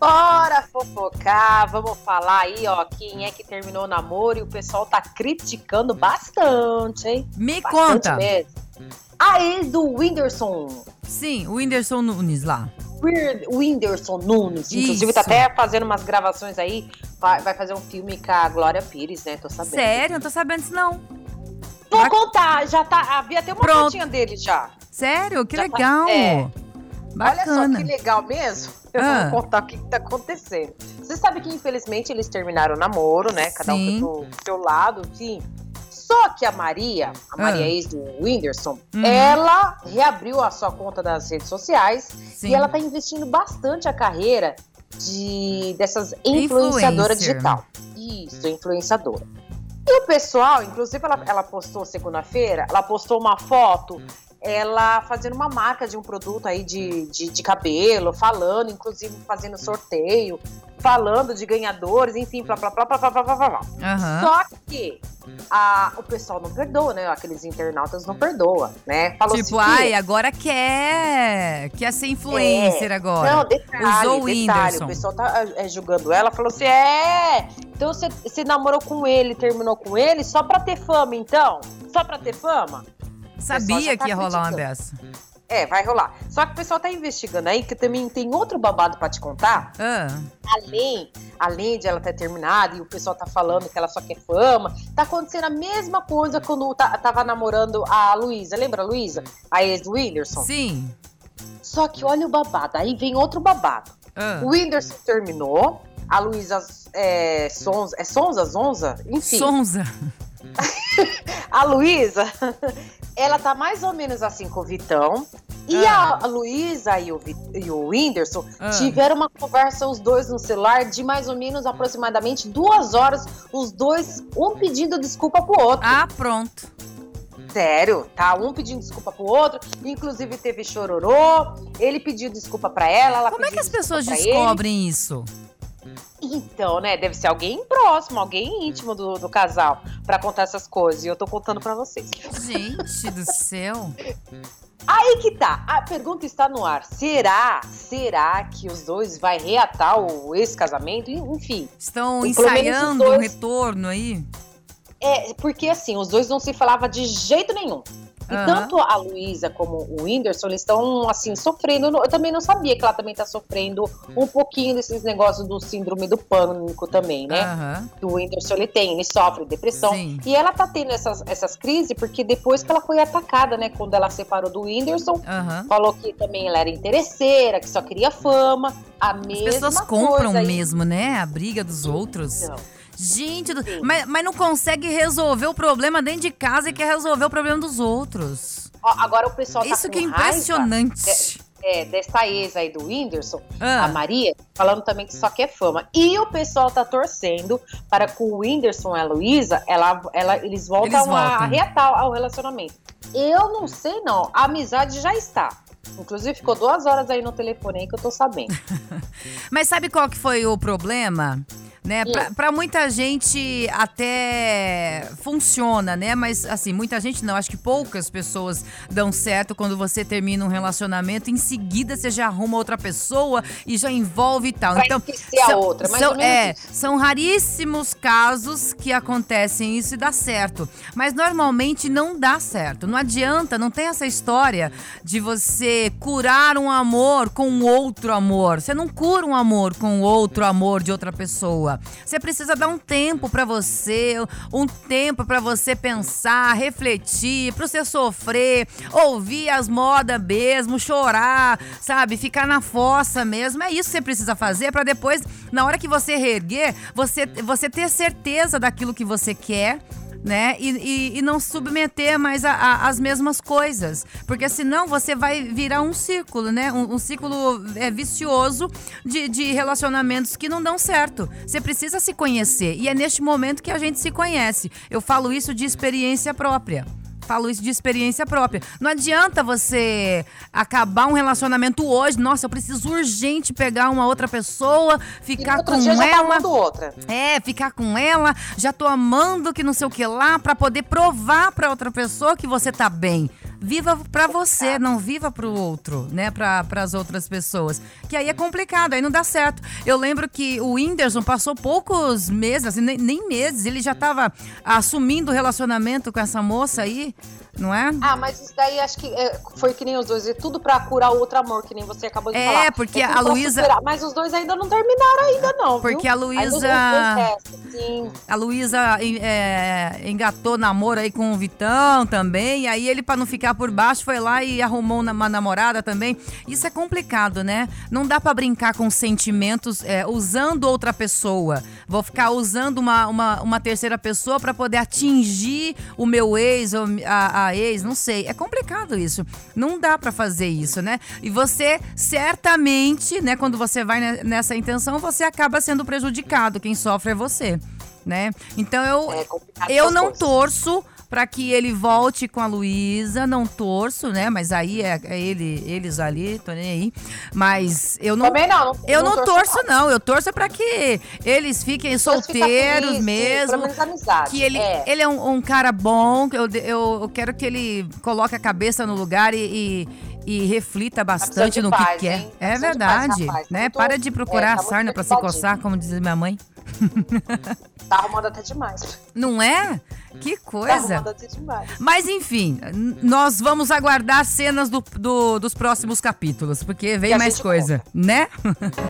Bora fofocar, vamos falar aí, ó, quem é que terminou o namoro e o pessoal tá criticando bastante, hein? Me Bastante conta. mesmo. A ex do Whindersson. Sim, o Whindersson Nunes lá. Whindersson Nunes. Inclusive, tá Isso. até fazendo umas gravações aí. Vai, fazer um filme com a Glória Pires, né? Tô sabendo. Sério? Não tô sabendo disso não. Vou Vai- contar, já tá. Havia até uma Pronto. fotinha dele já. Sério? Que Já tá- legal. é. Bacana. Olha só que legal mesmo. Eu Ah. vou contar o que, que tá acontecendo. Você sabe que, infelizmente, eles terminaram o namoro, né? Cada Sim. um pro seu lado, enfim. Só que a Maria, a Maria Ah. ex do Whindersson, Uhum. ela reabriu a sua conta das redes sociais Sim. e ela tá investindo bastante a carreira de dessas influenciadora Influencer. digital. Isso, influenciadora. E o pessoal, inclusive ela, ela postou segunda-feira, ela postou uma foto, ela fazendo uma marca de um produto aí de, de, de cabelo, falando, inclusive fazendo sorteio, falando de ganhadores, enfim, blá, blá, blá, blá, blá, blá, blá, blá. Aham. Só que a, o pessoal não perdoa, né? Aqueles internautas não perdoam, né? Falou Tipo, assim, ai, agora quer, quer ser influencer agora. É. Não, detalhe, Usou o detalhe. Whindersson. O pessoal tá é, julgando ela, falou assim: é, então você, você namorou com ele, terminou com ele só pra ter fama, então? Só pra ter fama? Sabia tá que ia rolar uma dessa. É, vai rolar. Só que o pessoal tá investigando aí, que também tem outro babado pra te contar. Ah, Além, além de ela ter terminado e o pessoal tá falando que ela só quer fama, tá acontecendo a mesma coisa quando tá- tava namorando a Luísa. Lembra a Luísa? A ex do Whindersson? sim. Só que olha o babado, aí vem outro babado. Ah, O Whindersson terminou, a Luísa é, Sonza, é Sonza, Zonza? Enfim, Sonza. a Luísa, ela tá mais ou menos assim com o Vitão. E Ah. a Luísa e o, e o Whindersson Ah. tiveram uma conversa, os dois no celular, de mais ou menos aproximadamente duas horas, os dois, um pedindo desculpa pro outro. Ah, pronto. Sério, tá? Um pedindo desculpa pro outro, inclusive teve chororô, ele pediu desculpa pra ela, ela Como é que as pessoas pra ele. descobrem isso? Então, né? Deve ser alguém próximo, alguém íntimo do, do casal pra contar essas coisas. E eu tô contando pra vocês. Gente do céu. Aí que tá. A pergunta está no ar. Será? Será que os dois vai reatar o ex-casamento? Enfim. Estão os ensaiando um dois- retorno aí? É, porque assim, os dois não se falavam de jeito nenhum. E Aham. tanto a Luísa como o Whindersson, eles estão, assim, sofrendo. Eu também não sabia que ela também tá sofrendo um pouquinho desses negócios do síndrome do pânico também, né? Que o Whindersson ele tem, ele sofre depressão. Sim. E ela tá tendo essas, essas crises porque depois que ela foi atacada, né? Quando ela separou do Whindersson, Aham. falou que também ela era interesseira, que só queria fama. A As mesma pessoas compram coisa mesmo, né? A briga dos outros. Então, Gente, do- mas, mas não consegue resolver o problema dentro de casa e quer resolver o problema dos outros. Ó, agora o pessoal tá Isso com que é impressionante. é, dessa ex aí do Whindersson, a Ah, Maria, falando também que só quer fama. E o pessoal tá torcendo para que o Whindersson e a Luísa, ela, ela, eles voltam Eles a voltem. reatar ao relacionamento. Eu não sei, não. A amizade já está. Inclusive, ficou duas horas aí no telefone aí que eu tô sabendo. mas sabe qual que foi o problema? Né? Pra, pra muita gente até funciona, né? Mas assim, muita gente não. Acho que poucas pessoas dão certo quando você termina um relacionamento. Em seguida você já arruma outra pessoa e já envolve e tal. Pra então, esquecer a outra, mais são, é, isso. são raríssimos casos que acontecem isso e dá certo. Mas normalmente não dá certo. Não adianta, não tem essa história de você curar um amor com outro amor. Você não cura um amor com outro amor de outra pessoa. Você precisa dar um tempo pra você, um tempo pra você pensar, refletir, pra você sofrer, ouvir as modas mesmo, chorar, sabe? Ficar na fossa mesmo. É isso que você precisa fazer pra depois, na hora que você reerguer, você, você ter certeza daquilo que você quer. Né? E, e, e não submeter mais as mesmas coisas. Porque senão você vai virar um círculo, né? Um, um círculo é, vicioso de, de relacionamentos que não dão certo. Você precisa se conhecer. E é neste momento que a gente se conhece. Eu falo isso de experiência própria. Falo isso de experiência própria. Não adianta você acabar um relacionamento hoje. Nossa, eu preciso urgente pegar uma outra pessoa, ficar com tá ela. amando outra. É, ficar com ela, já tô amando que não sei o que lá, pra poder provar pra outra pessoa que você tá bem. Viva para você, não viva para o outro, né? Para as outras pessoas. Que aí é complicado, aí não dá certo. Eu lembro que o Whindersson passou poucos meses, assim, nem, nem meses, ele já estava assumindo o relacionamento com essa moça aí não é? Ah, mas isso daí acho que é, foi que nem os dois, é tudo pra curar o outro amor, que nem você acabou de é, falar. Porque é, porque a Luísa. Mas os dois ainda não terminaram ainda, não. Porque viu? a Luísa. A Luísa é, engatou namoro aí com o Vitão também. E aí ele, pra não ficar por baixo, foi lá e arrumou uma namorada também. Isso é complicado, né? Não dá para brincar com sentimentos é, usando outra pessoa. Vou ficar usando uma, uma, uma terceira pessoa para poder atingir o meu ex ou a, a a ex, não sei. É complicado isso. Não dá para fazer isso, né? E você certamente, né, quando você vai nessa intenção, você acaba sendo prejudicado. Quem sofre é você, né? Então eu é eu não torço para que ele volte com a Luísa, não torço, né? Mas aí é, é, ele, eles ali, tô nem aí. Mas eu não. Também não. não eu não, não torço, não. não. Eu torço para que eles fiquem solteiros feliz, mesmo. Amizade. Que ele é, ele é um, um cara bom. Eu, eu, eu, quero que ele coloque a cabeça no lugar e, e e reflita bastante no paz, que quer. É verdade, paz, né? Para de procurar é, tá sarna para se coçar, como diz minha mãe. Tá arrumando até demais. Não é? Que coisa. Tá até demais. Mas enfim, nós vamos aguardar cenas do, do dos próximos capítulos, porque vem mais coisa, conta. né?